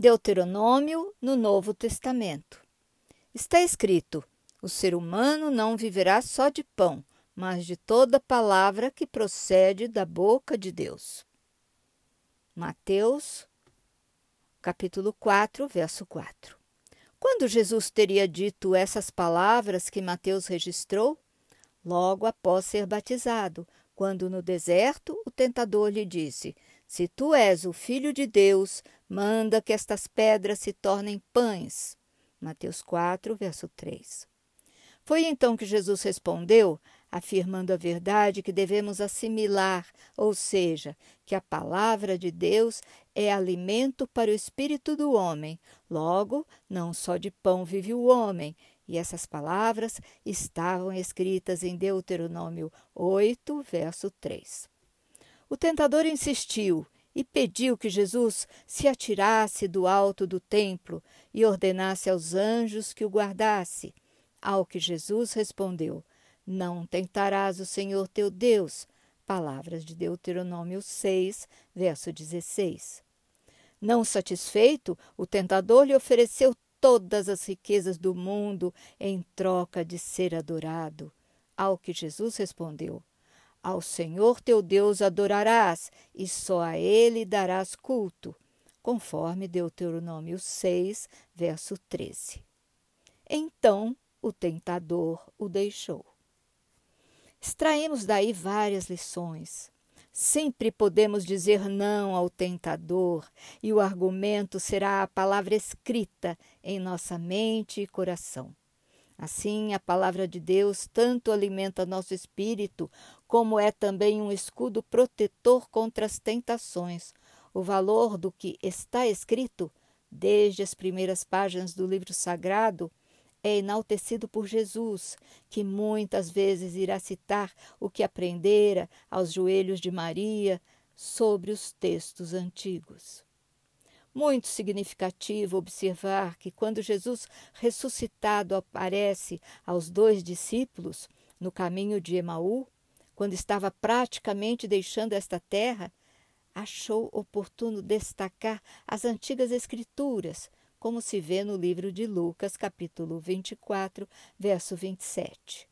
Deuteronômio no Novo Testamento. Está escrito: O ser humano não viverá só de pão, mas de toda palavra que procede da boca de Deus. Mateus, capítulo 4, verso 4. Quando Jesus teria dito essas palavras que Mateus registrou? Logo após ser batizado, quando no deserto o tentador lhe disse: Se tu és o filho de Deus, manda que estas pedras se tornem pães. Mateus 4, verso 3. Foi então que Jesus respondeu, afirmando a verdade que devemos assimilar, ou seja, que a palavra de Deus é alimento para o espírito do homem. Logo, não só de pão vive o homem, e essas palavras estavam escritas em Deuteronômio 8, verso 3. O tentador insistiu e pediu que Jesus se atirasse do alto do templo e ordenasse aos anjos que o guardasse. Ao que Jesus respondeu: Não tentarás o Senhor teu Deus. Palavras de Deuteronômio 6, verso 16. Não satisfeito, o tentador lhe ofereceu todas as riquezas do mundo em troca de ser adorado. Ao que Jesus respondeu: Ao Senhor teu Deus adorarás, e só a ele darás culto, conforme Deuteronômio 6, verso 13. Então o tentador o deixou. Extraímos daí várias lições. Sempre podemos dizer não ao tentador, e o argumento será a palavra escrita em nossa mente e coração. Assim, a palavra de Deus tanto alimenta nosso espírito, como é também um escudo protetor contra as tentações. O valor do que está escrito, desde as primeiras páginas do livro sagrado, é enaltecido por Jesus, que muitas vezes irá citar o que aprendera aos joelhos de Maria sobre os textos antigos. Muito significativo observar que, quando Jesus ressuscitado aparece aos dois discípulos no caminho de Emaú, quando estava praticamente deixando esta terra, achou oportuno destacar as antigas Escrituras como se vê no livro de Lucas, capítulo 24, verso 27.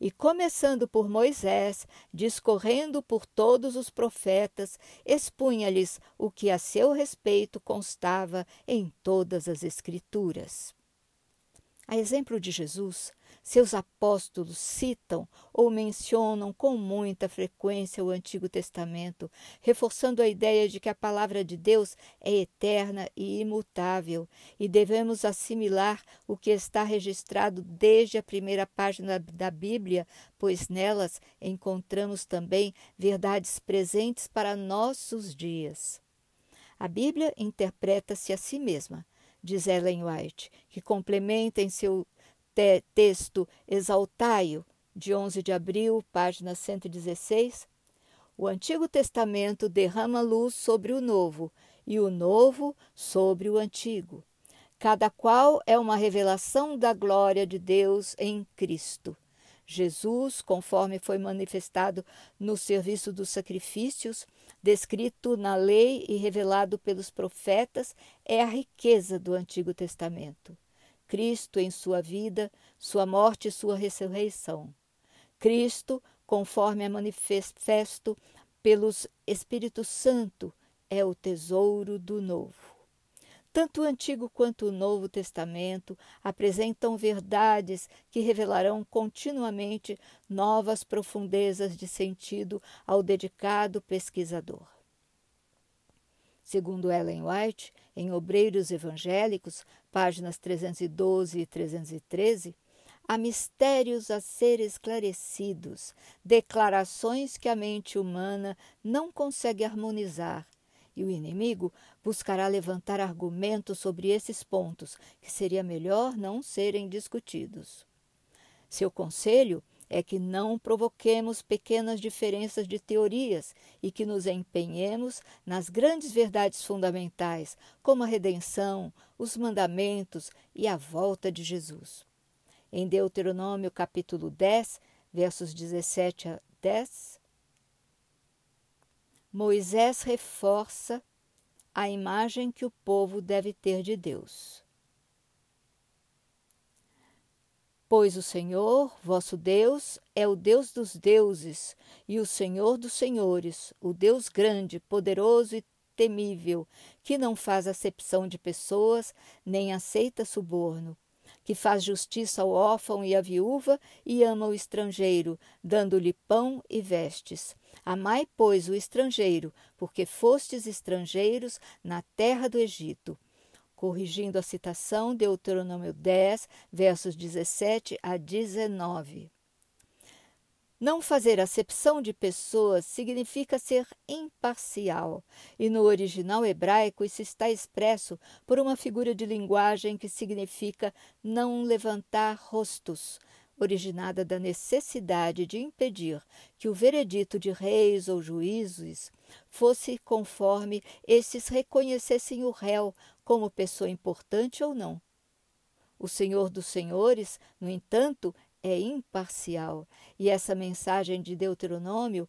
E começando por Moisés, discorrendo por todos os profetas, expunha-lhes o que a seu respeito constava em todas as Escrituras. A exemplo de Jesus, seus apóstolos citam ou mencionam com muita frequência o Antigo Testamento, reforçando a ideia de que a palavra de Deus é eterna e imutável e devemos assimilar o que está registrado desde a primeira página da Bíblia, pois nelas encontramos também verdades presentes para nossos dias. A Bíblia interpreta-se a si mesma, diz Ellen White, que complementa em seu te texto Exaltai-o, de 11 de abril, página 116, o Antigo Testamento derrama luz sobre o Novo e o Novo sobre o Antigo. Cada qual é uma revelação da glória de Deus em Cristo. Jesus, conforme foi manifestado no serviço dos sacrifícios, descrito na lei e revelado pelos profetas, é a riqueza do Antigo Testamento. Cristo em sua vida, sua morte e sua ressurreição. Cristo, conforme é manifesto pelos Espírito Santo, é o tesouro do novo. Tanto o Antigo quanto o Novo Testamento apresentam verdades que revelarão continuamente novas profundezas de sentido ao dedicado pesquisador. Segundo Ellen White, em Obreiros Evangélicos, páginas 312 e 313, há mistérios a ser esclarecidos, declarações que a mente humana não consegue harmonizar, e o inimigo buscará levantar argumentos sobre esses pontos que seria melhor não serem discutidos. Seu conselho é que não provoquemos pequenas diferenças de teorias e que nos empenhemos nas grandes verdades fundamentais, como a redenção, os mandamentos e a volta de Jesus. Em Deuteronômio capítulo 10, versos 17 a 10, Moisés reforça a imagem que o povo deve ter de Deus. Pois o Senhor, vosso Deus, é o Deus dos deuses e o Senhor dos senhores, o Deus grande, poderoso e temível, que não faz acepção de pessoas, nem aceita suborno, que faz justiça ao órfão e à viúva e ama o estrangeiro, dando-lhe pão e vestes. Amai, pois, o estrangeiro, porque fostes estrangeiros na terra do Egito. Corrigindo a citação, Deuteronômio 10, versos 17 a 19. Não fazer acepção de pessoas significa ser imparcial, e no original hebraico isso está expresso por uma figura de linguagem que significa não levantar rostos, originada da necessidade de impedir que o veredito de reis ou juízes fosse conforme esses reconhecessem o réu como pessoa importante ou não. O Senhor dos Senhores, no entanto, é imparcial. E essa mensagem de Deuteronômio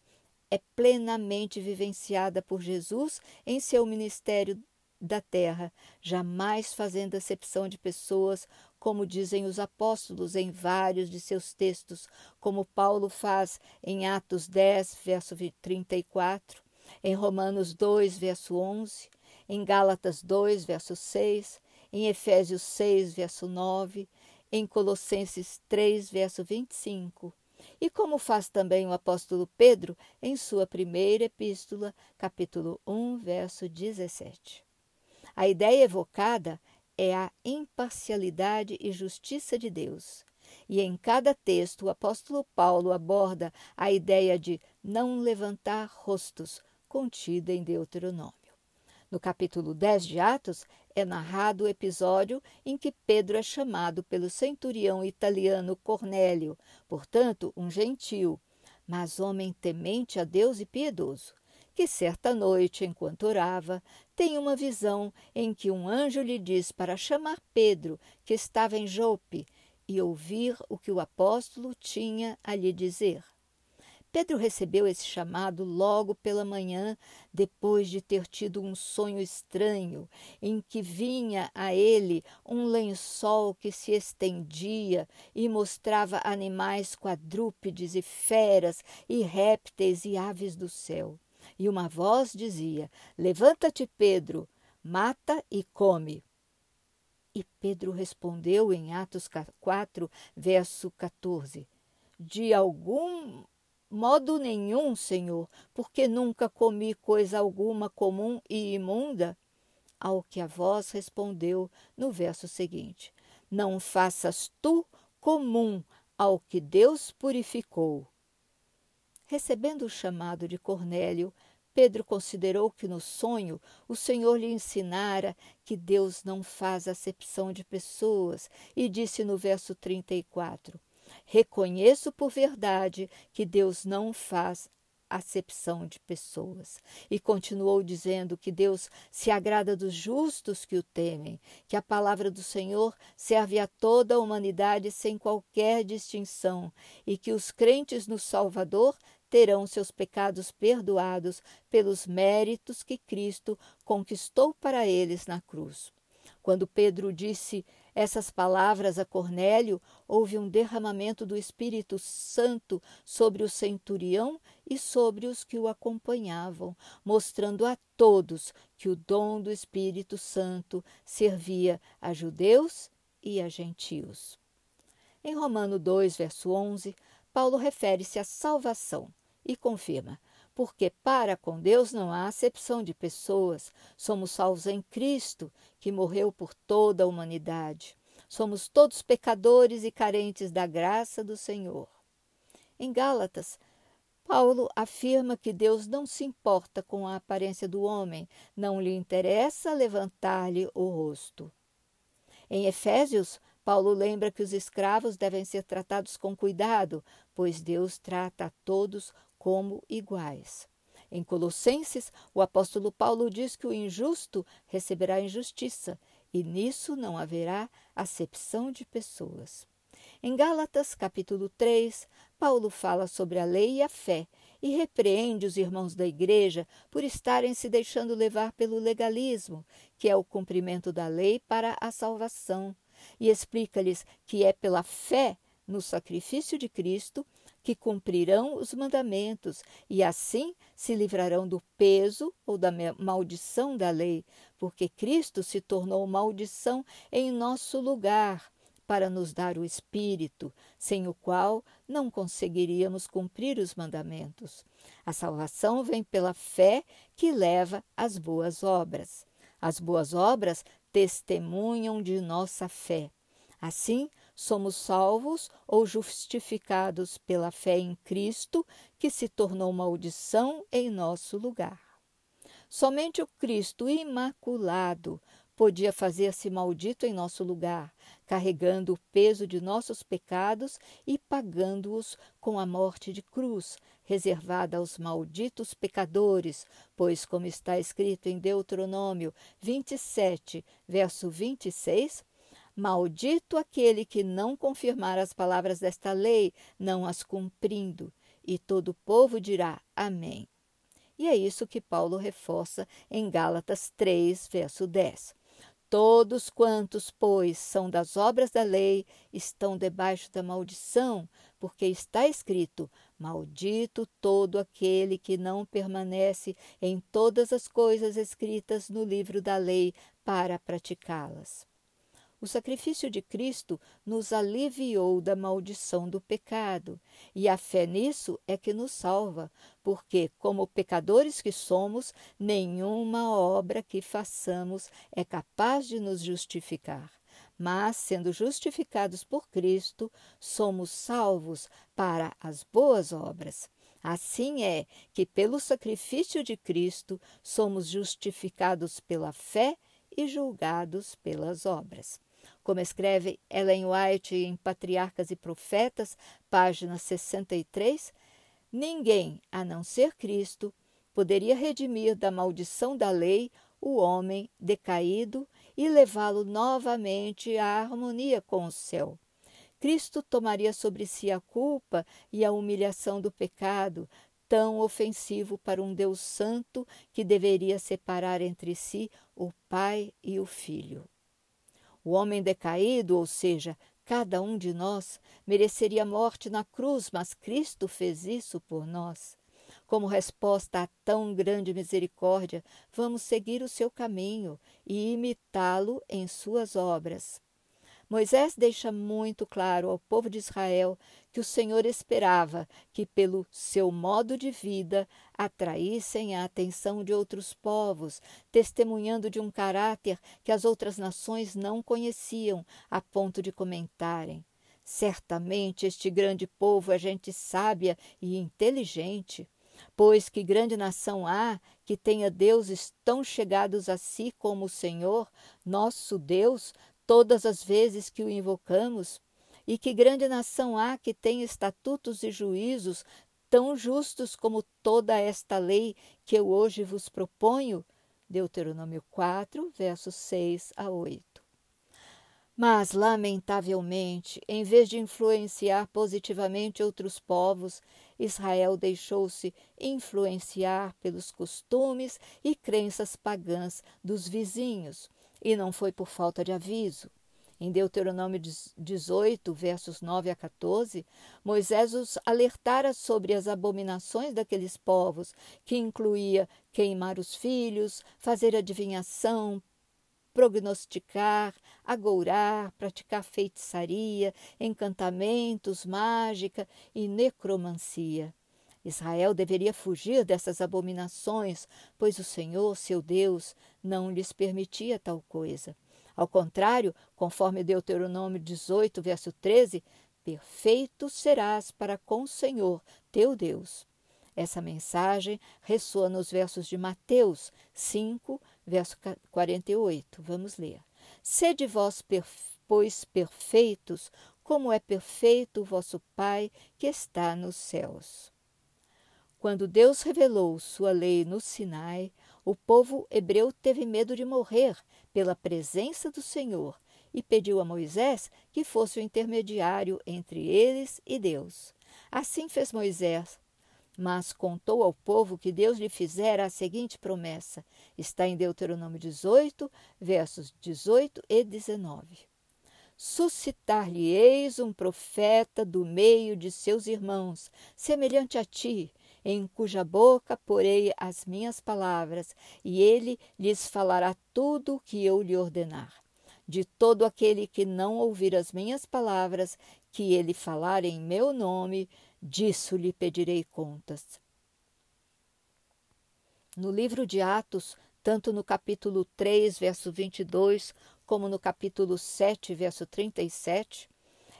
é plenamente vivenciada por Jesus em seu ministério da terra, jamais fazendo acepção de pessoas, como dizem os apóstolos em vários de seus textos, como Paulo faz em Atos 10, verso 34, em Romanos 2, verso 11, em Gálatas 2, verso 6, em Efésios 6, verso 9, em Colossenses 3, verso 25, e como faz também o apóstolo Pedro em sua primeira epístola, capítulo 1, verso 17. A ideia evocada é a imparcialidade e justiça de Deus. E em cada texto o apóstolo Paulo aborda a ideia de não levantar rostos, contida em Deuteronômio. No capítulo 10 de Atos, é narrado o episódio em que Pedro é chamado pelo centurião italiano Cornélio, portanto, um gentil, mas homem temente a Deus e piedoso, que certa noite, enquanto orava, tem uma visão em que um anjo lhe diz para chamar Pedro, que estava em Jope, e ouvir o que o apóstolo tinha a lhe dizer. Pedro recebeu esse chamado logo pela manhã, depois de ter tido um sonho estranho, em que vinha a ele um lençol que se estendia e mostrava animais quadrúpedes e feras e répteis e aves do céu. E uma voz dizia: Levanta-te, Pedro, mata e come. E Pedro respondeu em Atos 4, verso 14: De algum Modo nenhum, Senhor, porque nunca comi coisa alguma comum e imunda? Ao que a voz respondeu no verso seguinte: Não faças tu comum ao que Deus purificou. Recebendo o chamado de Cornélio, Pedro considerou que no sonho o Senhor lhe ensinara que Deus não faz acepção de pessoas e disse no verso 34: Reconheço por verdade que Deus não faz acepção de pessoas. E continuou dizendo que Deus se agrada dos justos que o temem, que a palavra do Senhor serve a toda a humanidade sem qualquer distinção e que os crentes no Salvador terão seus pecados perdoados pelos méritos que Cristo conquistou para eles na cruz. Quando Pedro disse essas palavras a Cornélio, houve um derramamento do Espírito Santo sobre o centurião e sobre os que o acompanhavam, mostrando a todos que o dom do Espírito Santo servia a judeus e a gentios. Em Romano 2, verso 11, Paulo refere-se à salvação e confirma: porque para com Deus não há acepção de pessoas. Somos salvos em Cristo, que morreu por toda a humanidade. Somos todos pecadores e carentes da graça do Senhor. Em Gálatas, Paulo afirma que Deus não se importa com a aparência do homem, não lhe interessa levantar-lhe o rosto. Em Efésios, Paulo lembra que os escravos devem ser tratados com cuidado, pois Deus trata a todos como iguais. Em Colossenses, o apóstolo Paulo diz que o injusto receberá injustiça e nisso não haverá acepção de pessoas. Em Gálatas, capítulo 3, Paulo fala sobre a lei e a fé e repreende os irmãos da igreja por estarem se deixando levar pelo legalismo, que é o cumprimento da lei para a salvação, e explica-lhes que é pela fé no sacrifício de Cristo que cumprirão os mandamentos e assim se livrarão do peso ou da maldição da lei, porque Cristo se tornou maldição em nosso lugar para nos dar o Espírito, sem o qual não conseguiríamos cumprir os mandamentos. A salvação vem pela fé que leva às boas obras. As boas obras testemunham de nossa fé. Assim, somos salvos ou justificados pela fé em Cristo, que se tornou maldição em nosso lugar. Somente o Cristo imaculado podia fazer-se maldito em nosso lugar, carregando o peso de nossos pecados e pagando-os com a morte de cruz, reservada aos malditos pecadores, pois, como está escrito em Deuteronômio 27, verso 26, Maldito aquele que não confirmar as palavras desta lei, não as cumprindo. E todo o povo dirá Amém. E é isso que Paulo reforça em Gálatas 3, verso 10. Todos quantos, pois, são das obras da lei, estão debaixo da maldição, porque está escrito: Maldito todo aquele que não permanece em todas as coisas escritas no livro da lei para praticá-las. O sacrifício de Cristo nos aliviou da maldição do pecado, e a fé nisso é que nos salva, porque, como pecadores que somos, nenhuma obra que façamos é capaz de nos justificar. Mas, sendo justificados por Cristo, somos salvos para as boas obras. Assim é que, pelo sacrifício de Cristo, somos justificados pela fé e julgados pelas obras. Como escreve Ellen White em Patriarcas e Profetas, página 63, ninguém, a não ser Cristo, poderia redimir da maldição da lei o homem decaído e levá-lo novamente à harmonia com o céu. Cristo tomaria sobre si a culpa e a humilhação do pecado, tão ofensivo para um Deus santo que deveria separar entre si o Pai e o Filho. O homem decaído, ou seja, cada um de nós, mereceria morte na cruz, mas Cristo fez isso por nós. Como resposta a tão grande misericórdia, vamos seguir o seu caminho e imitá-lo em suas obras. Moisés deixa muito claro ao povo de Israel que o Senhor esperava que, pelo seu modo de vida, atraíssem a atenção de outros povos, testemunhando de um caráter que as outras nações não conheciam, a ponto de comentarem. Certamente este grande povo é gente sábia e inteligente. Pois que grande nação há que tenha deuses tão chegados a si como o Senhor, nosso Deus, todas as vezes que o invocamos? E que grande nação há que tem estatutos e juízos tão justos como toda esta lei que eu hoje vos proponho? Deuteronômio 4, versos 6 a 8. Mas, lamentavelmente, em vez de influenciar positivamente outros povos, Israel deixou-se influenciar pelos costumes e crenças pagãs dos vizinhos, e não foi por falta de aviso. Em Deuteronômio 18, versos 9 a 14, Moisés os alertara sobre as abominações daqueles povos, que incluía queimar os filhos, fazer adivinhação, prognosticar, agourar, praticar feitiçaria, encantamentos, mágica e necromancia. Israel deveria fugir dessas abominações, pois o Senhor, seu Deus, não lhes permitia tal coisa. Ao contrário, conforme Deuteronômio 18, verso 13, perfeito serás para com o Senhor, teu Deus. Essa mensagem ressoa nos versos de Mateus 5, verso 48. Vamos ler. Sede vós, pois, perfeitos, como é perfeito o vosso Pai que está nos céus. Quando Deus revelou sua lei no Sinai, o povo hebreu teve medo de morrer pela presença do Senhor e pediu a Moisés que fosse o intermediário entre eles e Deus. Assim fez Moisés, mas contou ao povo que Deus lhe fizera a seguinte promessa. Está em Deuteronômio 18, versos 18 e 19. Suscitar-lhe-eis um profeta do meio de seus irmãos, semelhante a ti, em cuja boca porei as minhas palavras, e ele lhes falará tudo o que eu lhe ordenar. De todo aquele que não ouvir as minhas palavras, que ele falar em meu nome, disso lhe pedirei contas. No livro de Atos, tanto no capítulo 3, verso 22, como no capítulo 7, verso 37,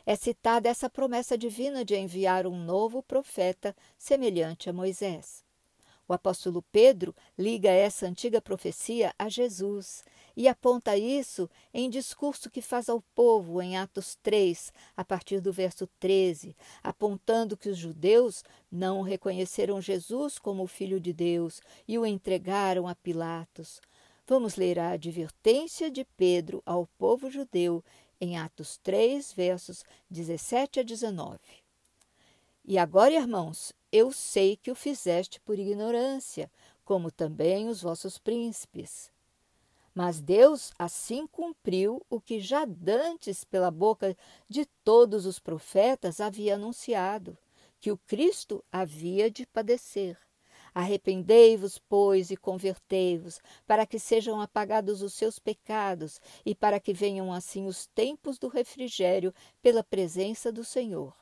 é citada essa promessa divina de enviar um novo profeta semelhante a Moisés. O apóstolo Pedro liga essa antiga profecia a Jesus e aponta isso em discurso que faz ao povo em Atos 3, a partir do verso 13, apontando que os judeus não reconheceram Jesus como o Filho de Deus e o entregaram a Pilatos. Vamos ler a advertência de Pedro ao povo judeu em Atos 3, versos 17 a 19. E agora, irmãos, eu sei que o fizeste por ignorância, como também os vossos príncipes. Mas Deus assim cumpriu o que já dantes pela boca de todos os profetas havia anunciado, que o Cristo havia de padecer. Arrependei-vos, pois, e convertei-vos, para que sejam apagados os seus pecados e para que venham assim os tempos do refrigério pela presença do Senhor.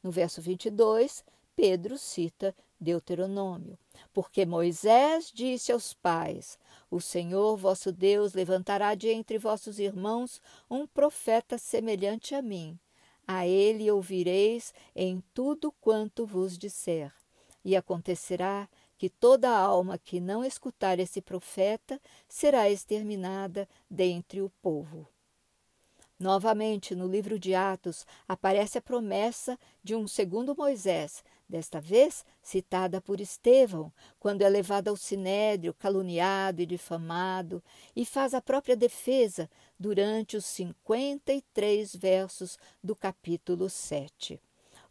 No verso 22, Pedro cita Deuteronômio, porque Moisés disse aos pais: O Senhor vosso Deus levantará de entre vossos irmãos um profeta semelhante a mim. A ele ouvireis em tudo quanto vos disser. E acontecerá que toda alma que não escutar esse profeta será exterminada dentre o povo. Novamente, no livro de Atos, aparece a promessa de um segundo Moisés, desta vez citada por Estevão, quando é levado ao sinédrio, caluniado e difamado, e faz a própria defesa durante os 53 versos do capítulo 7.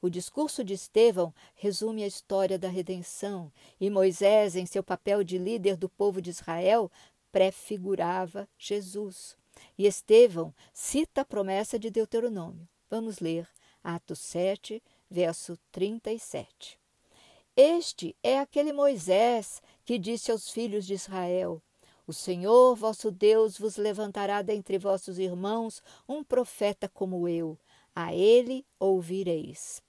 O discurso de Estevão resume a história da redenção, e Moisés, em seu papel de líder do povo de Israel, prefigurava Jesus. E Estevão cita a promessa de Deuteronômio. Vamos ler Atos 7, verso 37. Este é aquele Moisés que disse aos filhos de Israel: O Senhor vosso Deus vos levantará dentre vossos irmãos um profeta como eu, a ele ouvireis.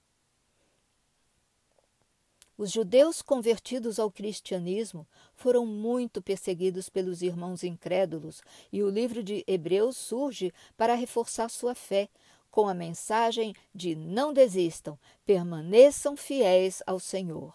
Os judeus convertidos ao cristianismo foram muito perseguidos pelos irmãos incrédulos e o livro de Hebreus surge para reforçar sua fé, com a mensagem de não desistam, permaneçam fiéis ao Senhor.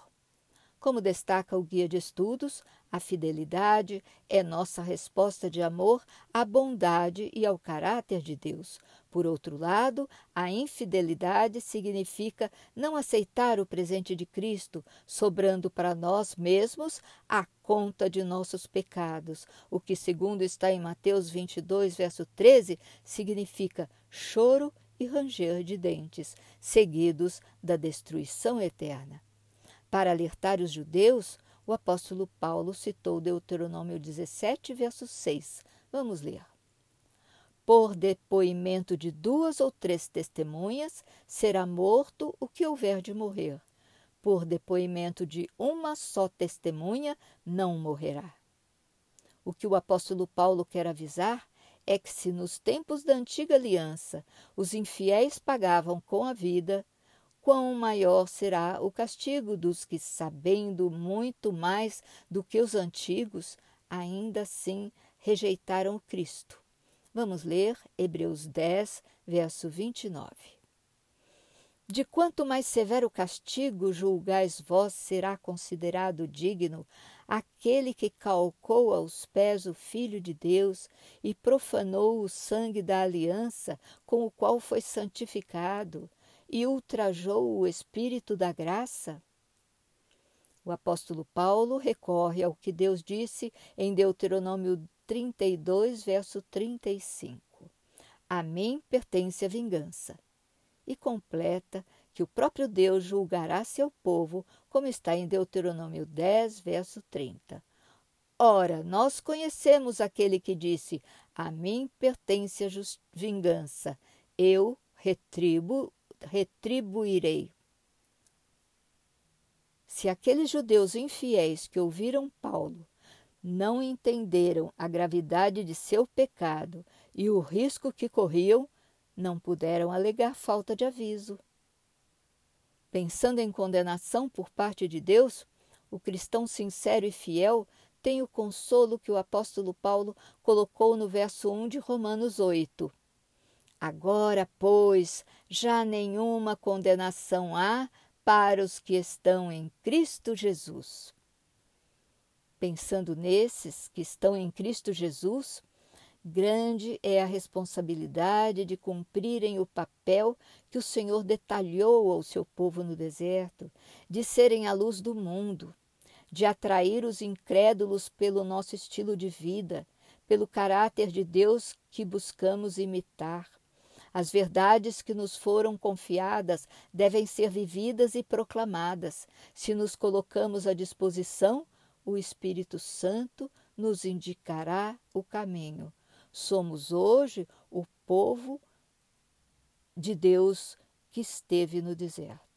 Como destaca o guia de estudos, a fidelidade é nossa resposta de amor à bondade e ao caráter de Deus, por outro lado, a infidelidade significa não aceitar o presente de Cristo, sobrando para nós mesmos a conta de nossos pecados, o que, segundo está em Mateus 22, verso 13, significa choro e ranger de dentes, seguidos da destruição eterna. Para alertar os judeus, o apóstolo Paulo citou Deuteronômio 17, verso 6. Vamos ler por depoimento de duas ou três testemunhas, será morto o que houver de morrer. Por depoimento de uma só testemunha, não morrerá. O que o apóstolo Paulo quer avisar é que, se nos tempos da antiga aliança os infiéis pagavam com a vida, quão maior será o castigo dos que, sabendo muito mais do que os antigos, ainda assim rejeitaram Cristo Vamos ler Hebreus 10, verso 29. De quanto mais severo castigo julgais vós será considerado digno aquele que calcou aos pés o Filho de Deus e profanou o sangue da aliança com o qual foi santificado e ultrajou o Espírito da graça? O apóstolo Paulo recorre ao que Deus disse em Deuteronômio 32, verso 35. A mim pertence a vingança. E completa que o próprio Deus julgará seu povo, como está em Deuteronômio 10, verso 30. Ora, nós conhecemos aquele que disse: A mim pertence a vingança, eu retribu retribuirei. Se aqueles judeus infiéis que ouviram Paulo não entenderam a gravidade de seu pecado e o risco que corriam, não puderam alegar falta de aviso. Pensando em condenação por parte de Deus, o cristão sincero e fiel tem o consolo que o apóstolo Paulo colocou no verso 1 de Romanos 8. Agora, pois, já nenhuma condenação há para os que estão em Cristo Jesus. Pensando nesses que estão em Cristo Jesus, grande é a responsabilidade de cumprirem o papel que o Senhor detalhou ao seu povo no deserto, de serem a luz do mundo, de atrair os incrédulos pelo nosso estilo de vida, pelo caráter de Deus que buscamos imitar. As verdades que nos foram confiadas devem ser vividas e proclamadas. Se nos colocamos à disposição, o Espírito Santo nos indicará o caminho. Somos hoje o povo de Deus que esteve no deserto.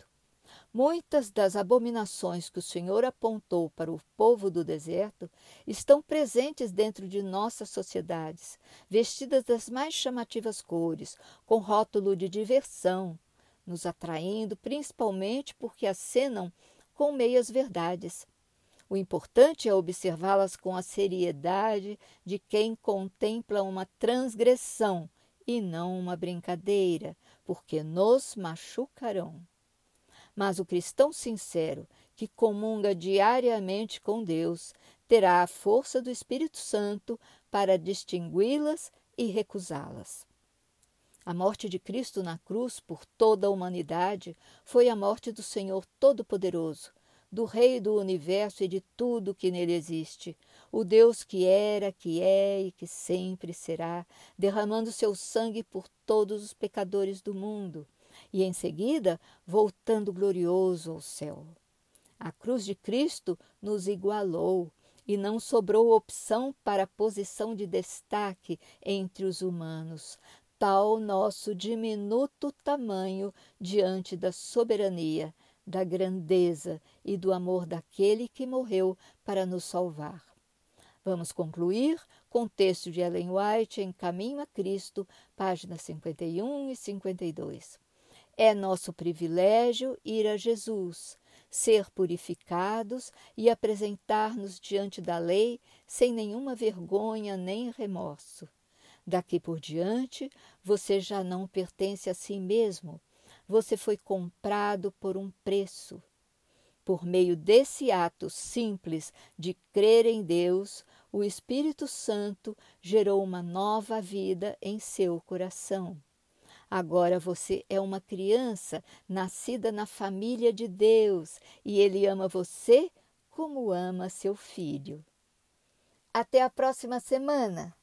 Muitas das abominações que o Senhor apontou para o povo do deserto estão presentes dentro de nossas sociedades, vestidas das mais chamativas cores, com rótulo de diversão, nos atraindo principalmente porque acenam com meias verdades. O importante é observá-las com a seriedade de quem contempla uma transgressão e não uma brincadeira, porque nos machucarão. Mas o cristão sincero, que comunga diariamente com Deus, terá a força do Espírito Santo para distingui-las e recusá-las. A morte de Cristo na cruz por toda a humanidade foi a morte do Senhor Todo-Poderoso, do Rei do universo e de tudo que nele existe, o Deus que era, que é e que sempre será, derramando seu sangue por todos os pecadores do mundo e em seguida voltando glorioso ao céu. A cruz de Cristo nos igualou e não sobrou opção para posição de destaque entre os humanos, tal nosso diminuto tamanho diante da soberania, da grandeza e do amor daquele que morreu para nos salvar. Vamos concluir com o texto de Ellen White em Caminho a Cristo, páginas 51 e 52. É nosso privilégio ir a Jesus, ser purificados e apresentar-nos diante da lei sem nenhuma vergonha nem remorso. Daqui por diante, você já não pertence a si mesmo, você foi comprado por um preço. Por meio desse ato simples de crer em Deus, o Espírito Santo gerou uma nova vida em seu coração. Agora você é uma criança nascida na família de Deus e Ele ama você como ama seu filho. Até a próxima semana!